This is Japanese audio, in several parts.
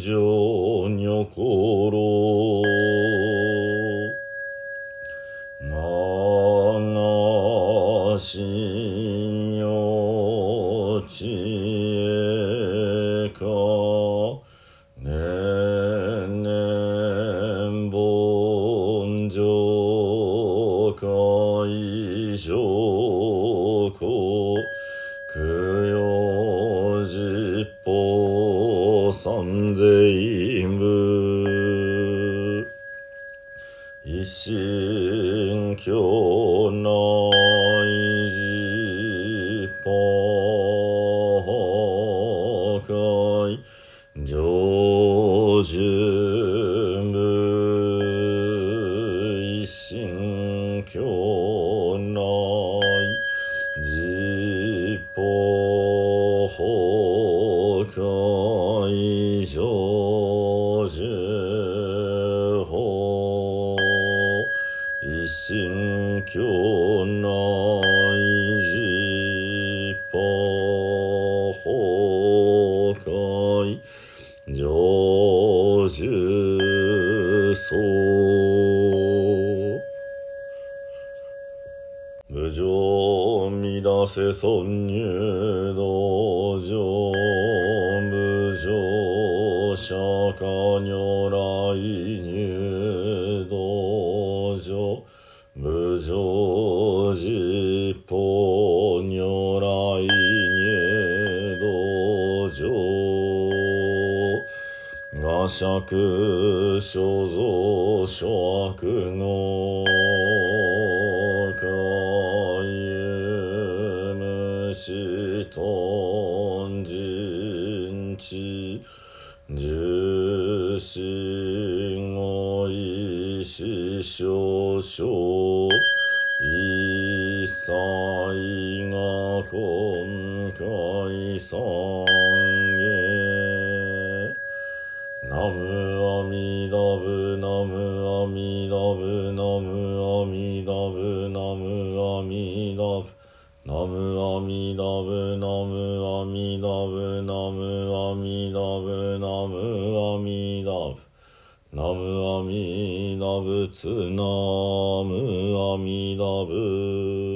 angel 本全部。一せ尊入道場無常釈迦如来入道場無常実法如来入道場我釈所蔵諸悪のナムアミダブナムアミダブナムアミダブナムアミダブナムアミダブナムアミダブナムアミダブナムアミダブナムアミダブツナムアミダブ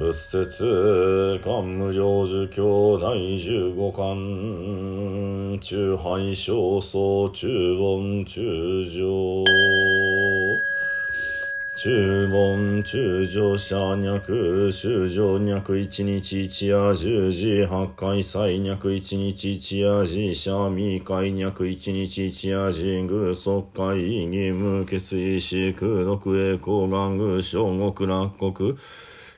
仏説漢無常寿経第十五巻中拝小僧中盆中上中盆中上者脈修上脈一日一夜十時八回祭脈一日一夜時社未開脈一日一夜時偶即会義務決意し空毒栄光願偶小国落国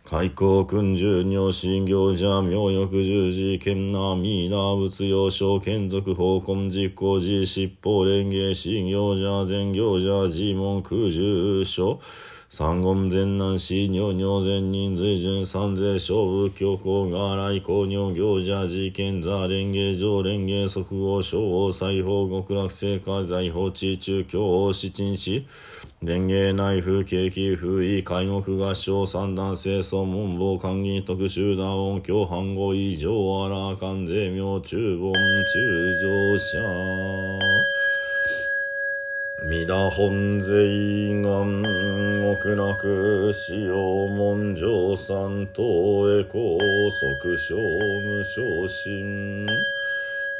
開口君十尿心行者妙欲十字剣なミーダ仏用小剣族法根実行寺七宝蓮華心行者全行者自門空十所三言全南市尿尿全人随順三世小仏教皇が来公尿行者事件座蓮華上蓮華即合小王裁縫極楽聖火財宝地中教王七鎮市蓮華内府景気風意介護合唱三段清掃文房官議特集団音響反語異常あら関税名中盆中上者。皆本税願極楽使用文上三等へ高速小無昇進。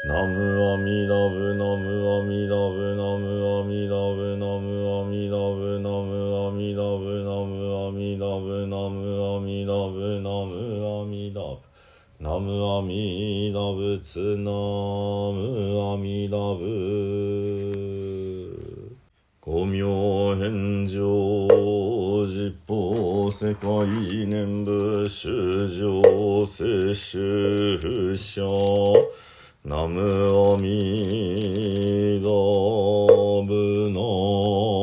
ナムアミダブナムアミダブナムアミダブナムアミダブナムアミダブナムアミダブナムアミダブナムアミダブナムアミダブツナムアミダブ五明返上実法世界念仏修上世修者ナム阿弥陀ブの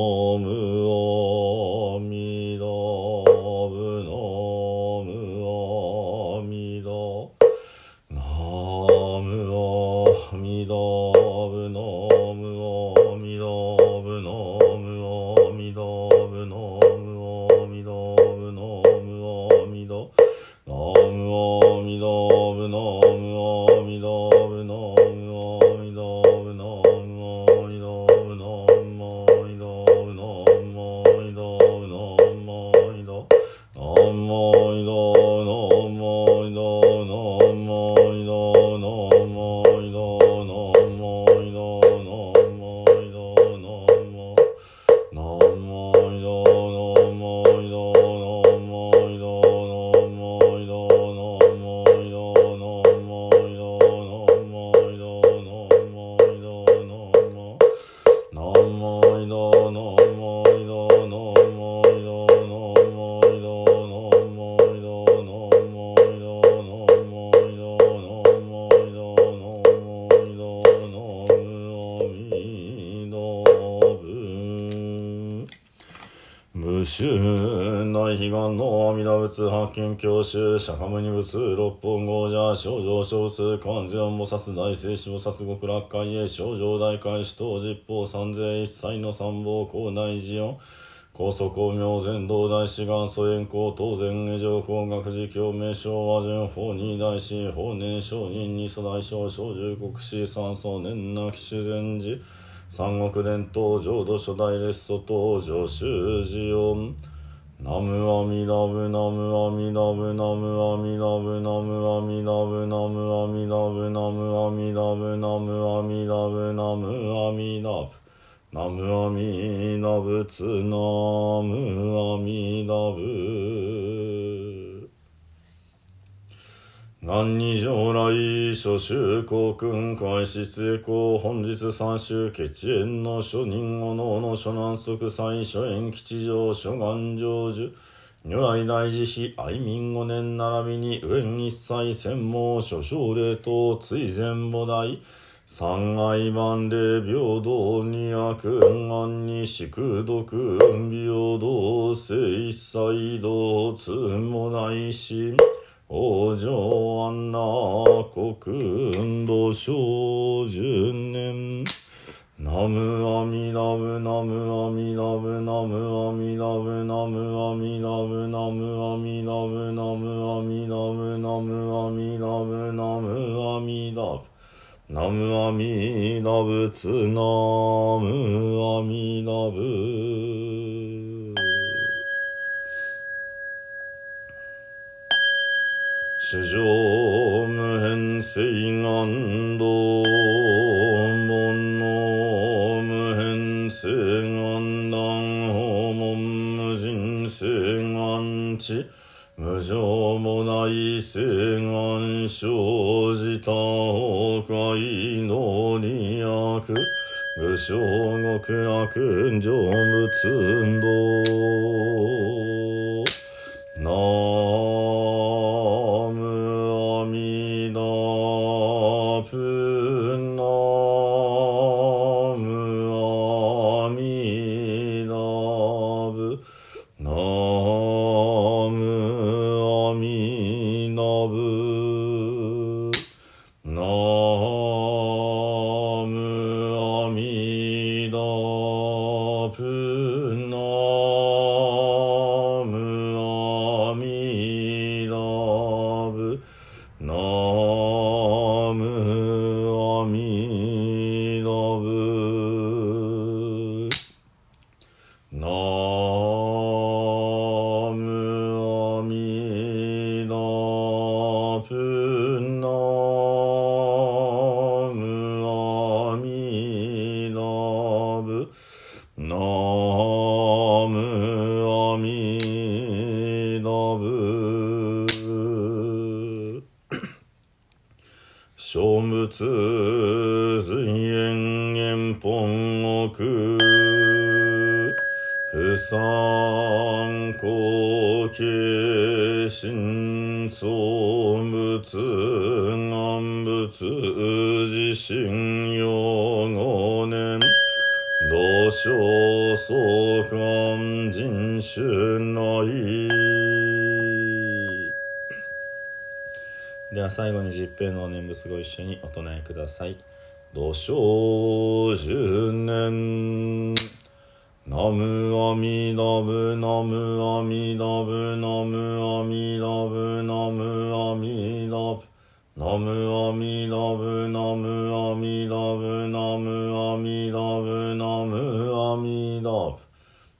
no, no. 金教習釈迦無二仏六本五者症状小仏関税音菩薩大聖子菩薩極楽会へ症状大開始等実法三税一切の三宝高大寺音高祖光明全道大志願祖円光当然下上工学寺教名称和順法二大師法年上人二祖大将小十国士三祖年なき修善寺三国伝統浄土初代列祖登場修寺音。ナムアミラブナムアミラブナムアミラブナムアミラブナムアミラブナムアミラブナムアミラブナムアミラブナムアミラブツナムアミラブ何二上来諸州公君開始成功本日三州決縁の諸人おのの諸南側最諸縁吉祥諸願成就。如来大慈悲愛民五年並びに上一切専門諸奨礼等追善母大三愛万礼平等二悪安に宿毒平等性一切道通もないし。往生安那国運動小十年。ナムアミダブナムアミダブナムアミダブナムアミダブナムアミダブナムアミダブナムアミダブナムアミダブナムアミダブツナムアミダブ主上無変性願道。門の無変性願断訪問無人性願地。無常もない性願生じた崩壊の利益武将極楽成仏運の諸仏随縁縁本国不参考形心創仏願仏自信用五年土生相関人種内では最後に十平の念仏ご一緒にお唱えください。土生十年ナムアミダブナムアミダブナムアミダブナムアミダブナムアミダブナムアミダブナムアミダブナムアミダブ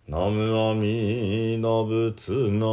ナムアミダブツナ